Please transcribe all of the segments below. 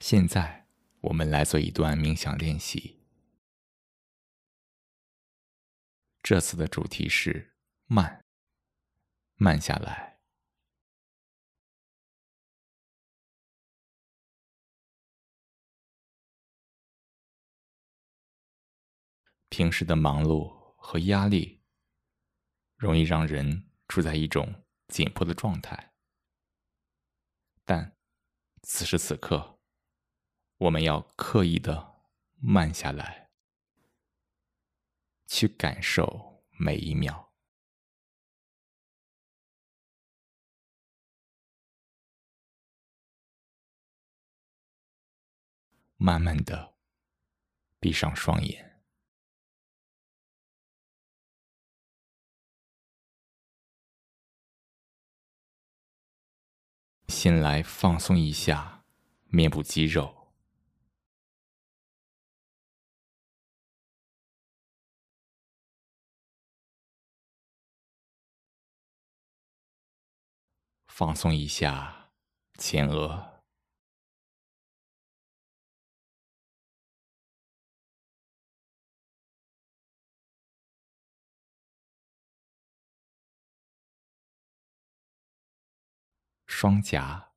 现在，我们来做一段冥想练习。这次的主题是慢，慢下来。平时的忙碌和压力，容易让人处在一种紧迫的状态，但此时此刻。我们要刻意的慢下来，去感受每一秒。慢慢的闭上双眼，先来放松一下面部肌肉。放松一下前额、双颊、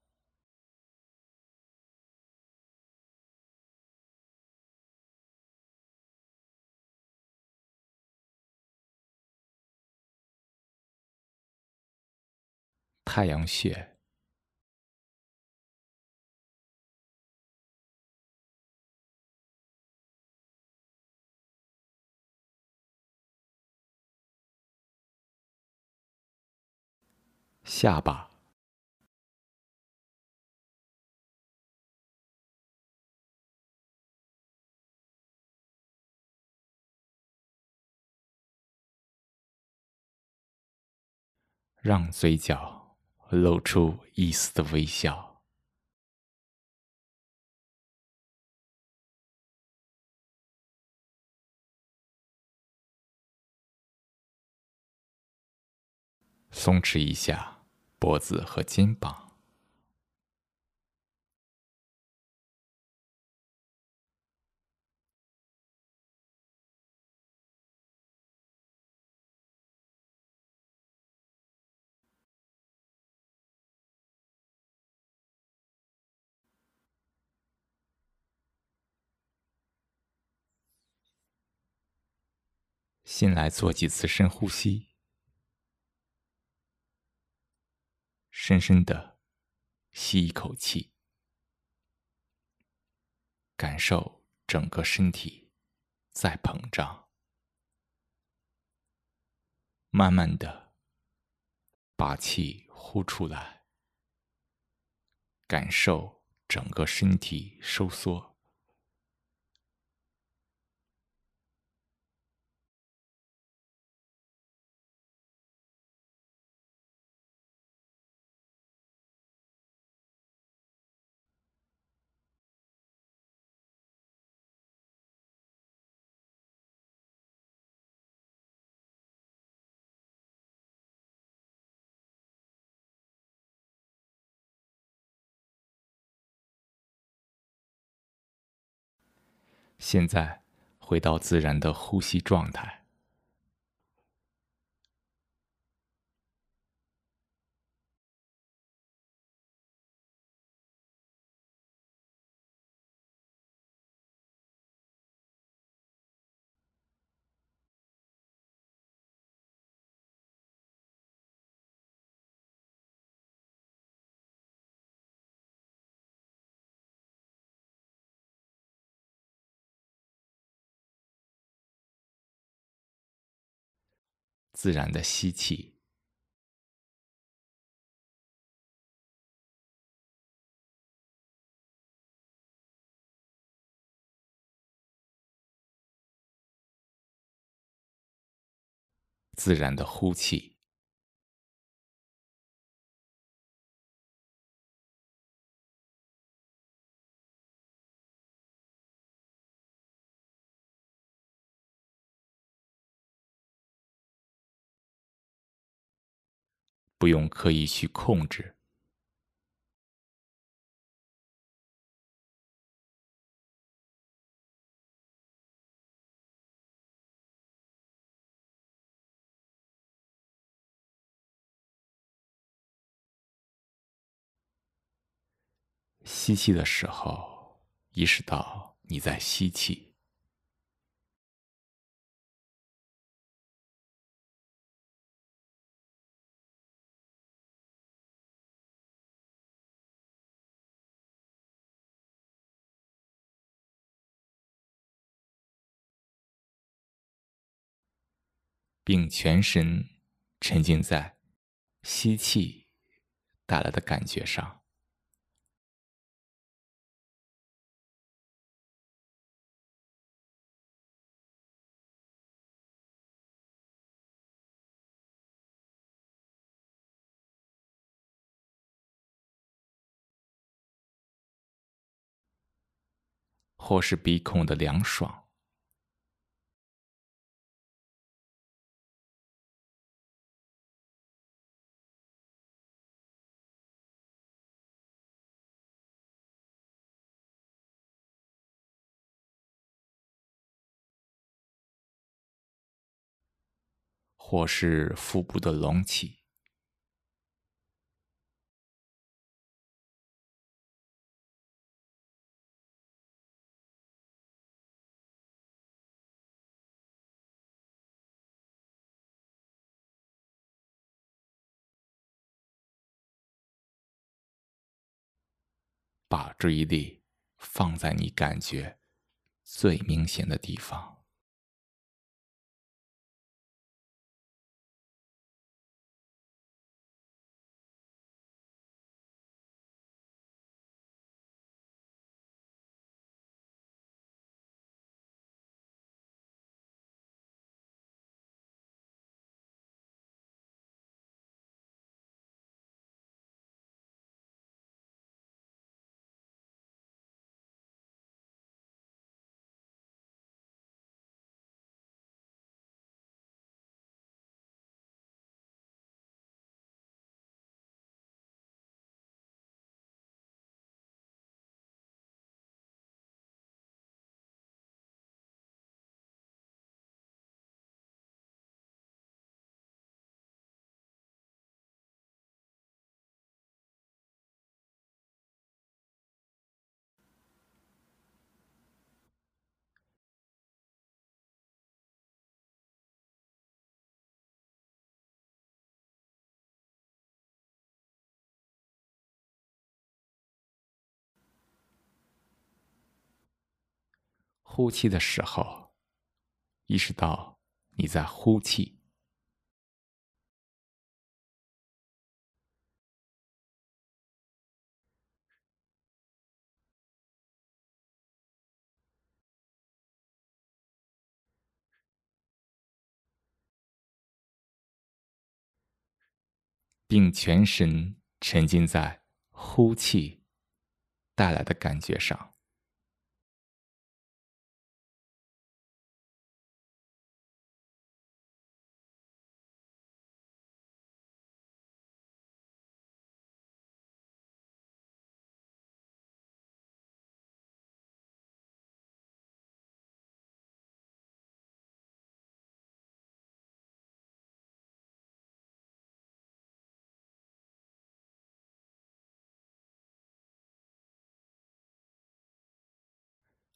太阳穴、下巴、让嘴角。露出一丝的微笑，松弛一下脖子和肩膀。先来做几次深呼吸，深深的吸一口气，感受整个身体在膨胀，慢慢的把气呼出来，感受整个身体收缩。现在回到自然的呼吸状态。自然的吸气，自然的呼气，不用刻意去控制。吸气的时候意识到你在吸气。并全身沉浸在吸气带来的感觉上，或是鼻孔的凉爽。或是腹部的隆起，把注意力放在你感觉最明显的地方。呼气的时候，意识到你在呼气，并全神沉浸在呼气带来的感觉上。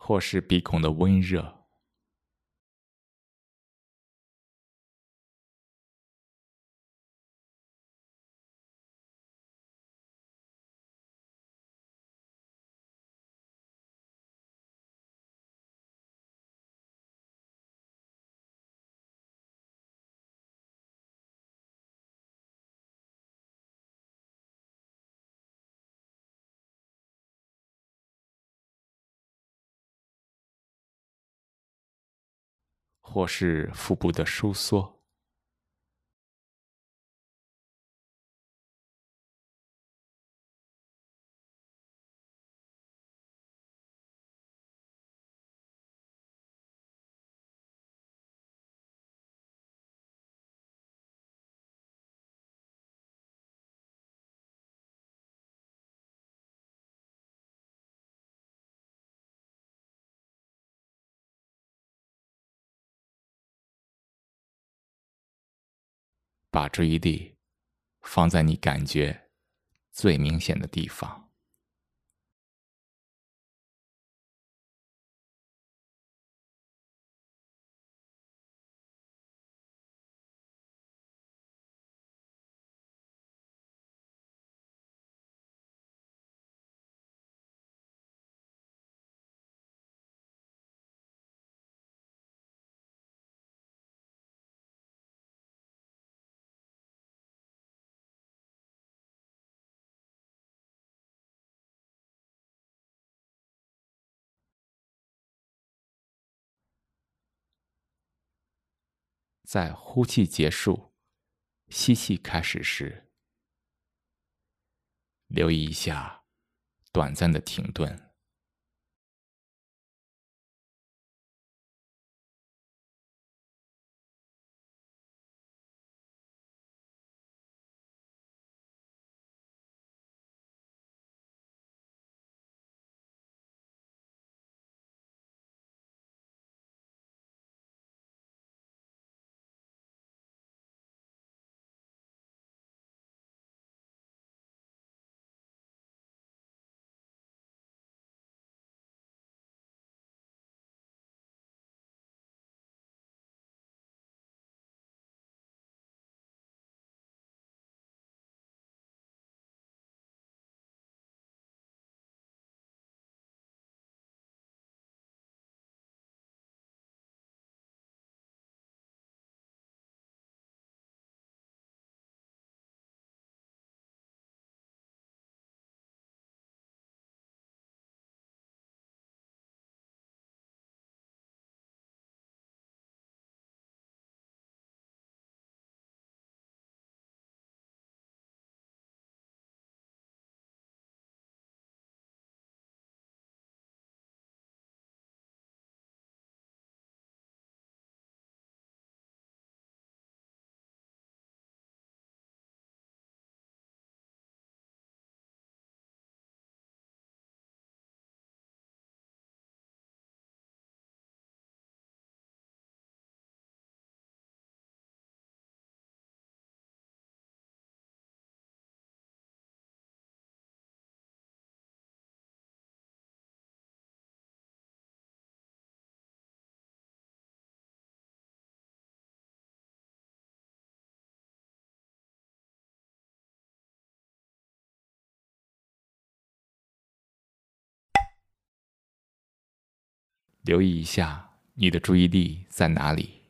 或是鼻孔的温热，或是腹部的收缩。把注意力放在你感觉最明显的地方。在呼气结束、吸气开始时，留意一下短暂的停顿。留意一下，你的注意力在哪里？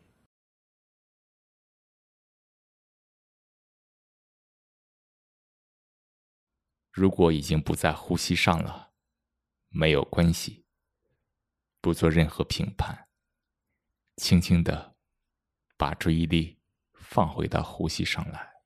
如果已经不在呼吸上了，没有关系，不做任何评判，轻轻的把注意力放回到呼吸上来。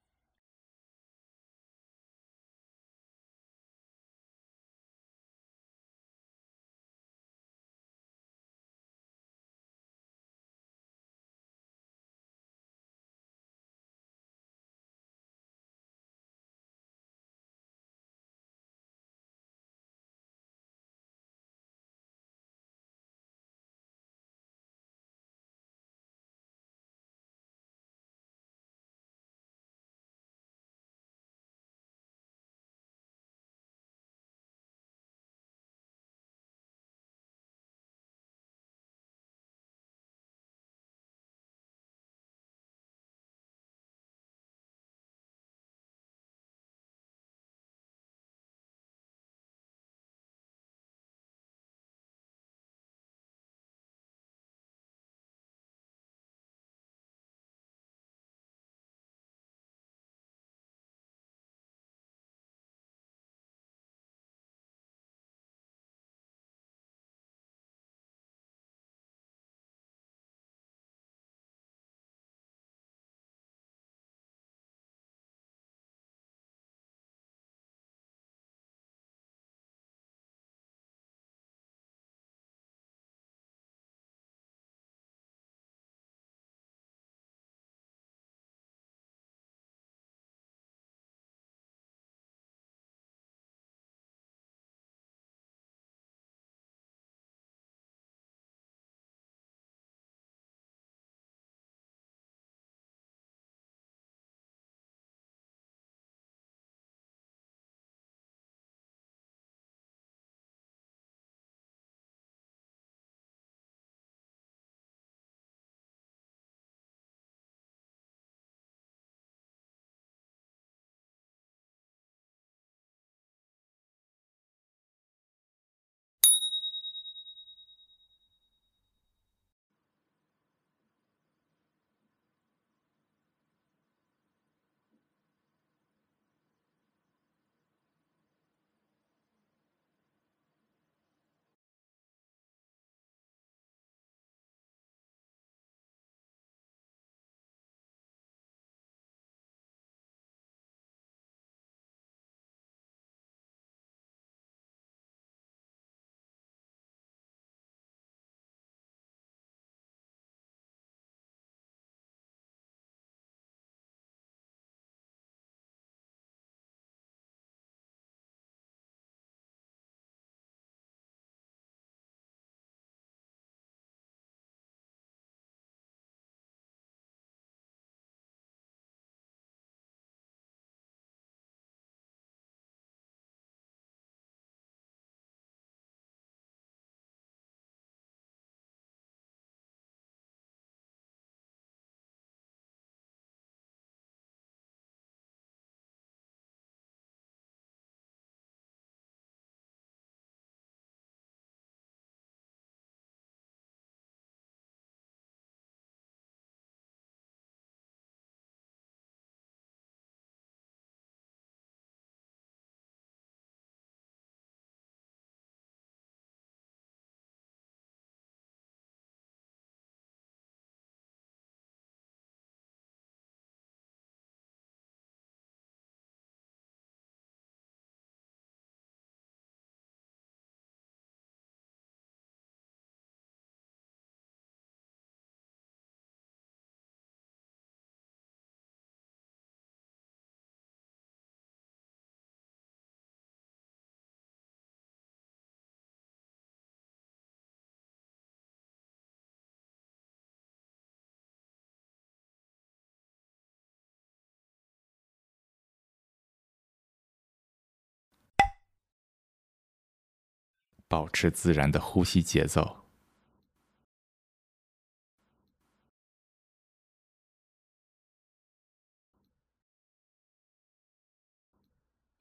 保持自然的呼吸节奏，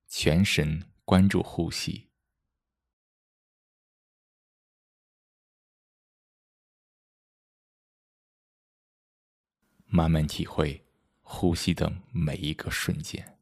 全神关注呼吸，慢慢体会呼吸的每一个瞬间。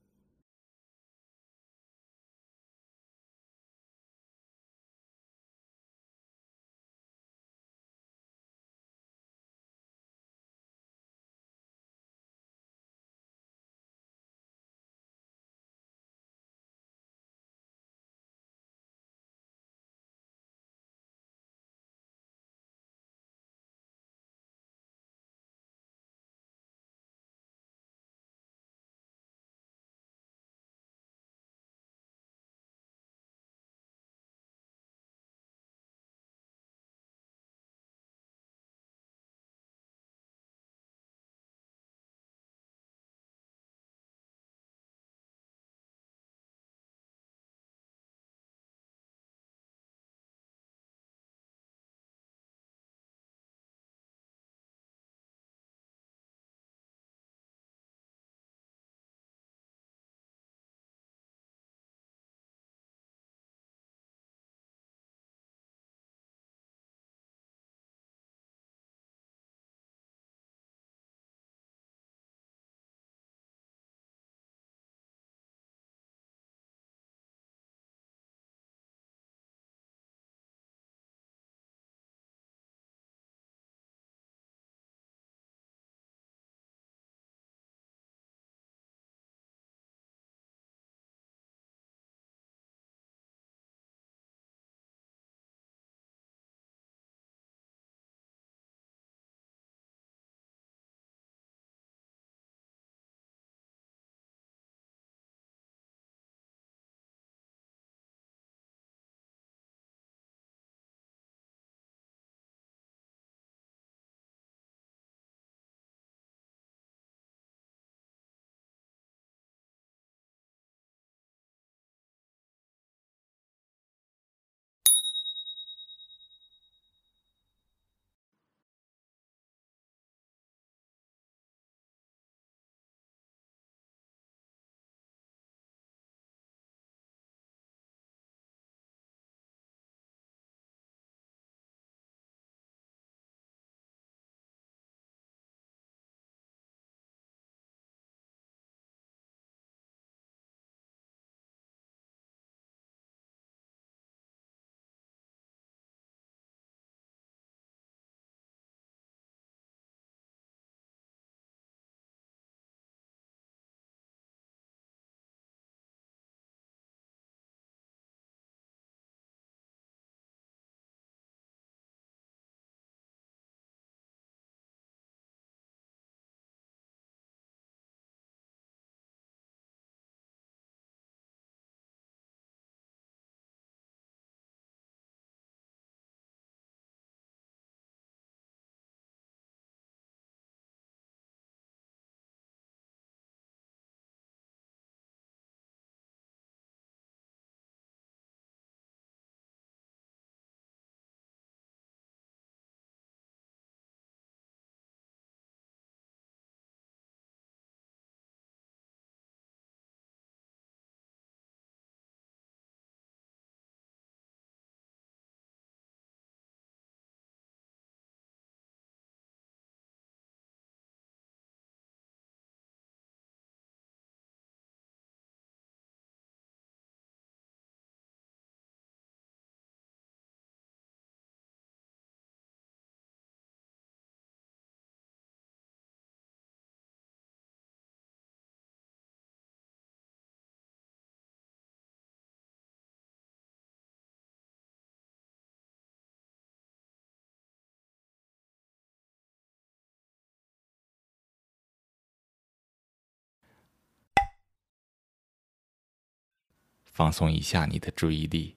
放松一下你的注意力，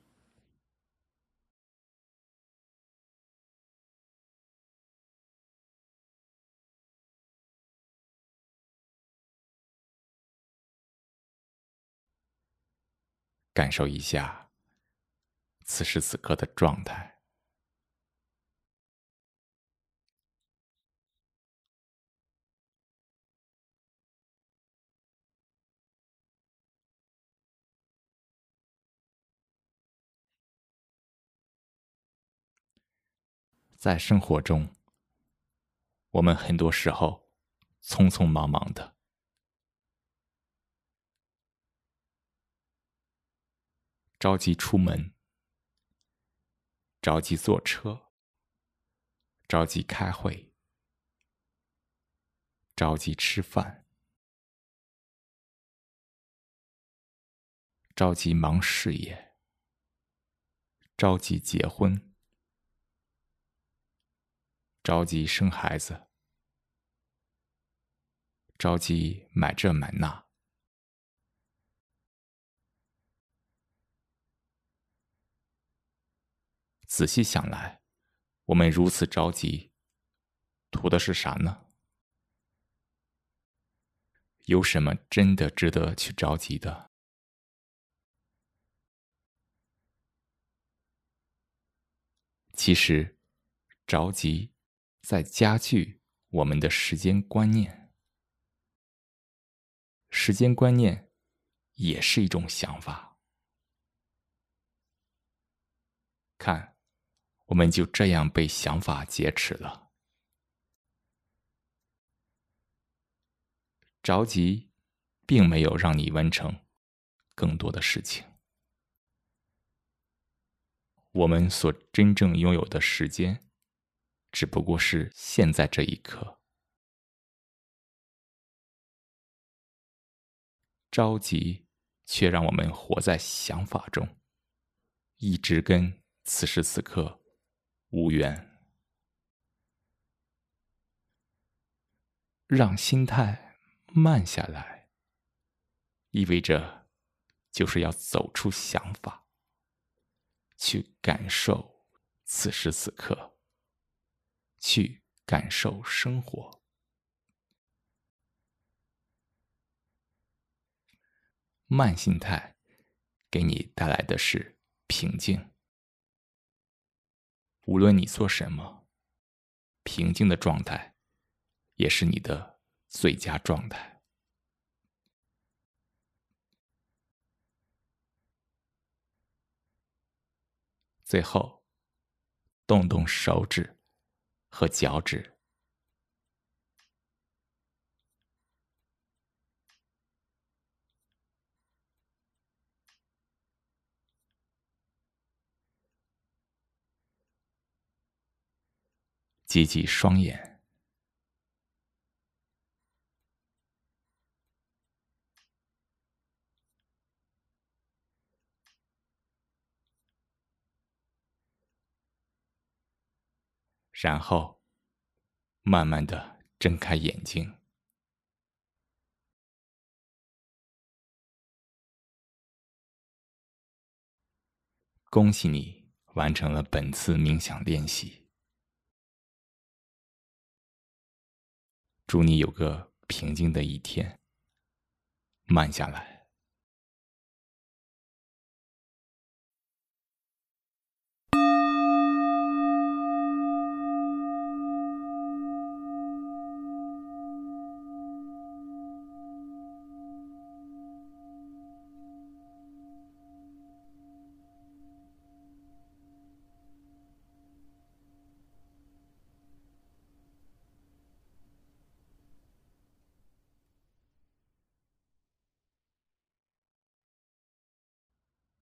感受一下此时此刻的状态。在生活中，我们很多时候匆匆忙忙的，着急出门，着急坐车，着急开会，着急吃饭，着急忙事业，着急结婚。着急生孩子，着急买这买那。仔细想来，我们如此着急，图的是啥呢？有什么真的值得去着急的？其实，着急。在加剧我们的时间观念，时间观念也是一种想法。看，我们就这样被想法劫持了。着急，并没有让你完成更多的事情。我们所真正拥有的时间。只不过是现在这一刻，着急，却让我们活在想法中，一直跟此时此刻无缘。让心态慢下来，意味着就是要走出想法，去感受此时此刻。去感受生活，慢心态给你带来的是平静。无论你做什么，平静的状态也是你的最佳状态。最后，动动手指。和脚趾，挤挤双眼，然后，慢慢的睁开眼睛。恭喜你完成了本次冥想练习。祝你有个平静的一天。慢下来。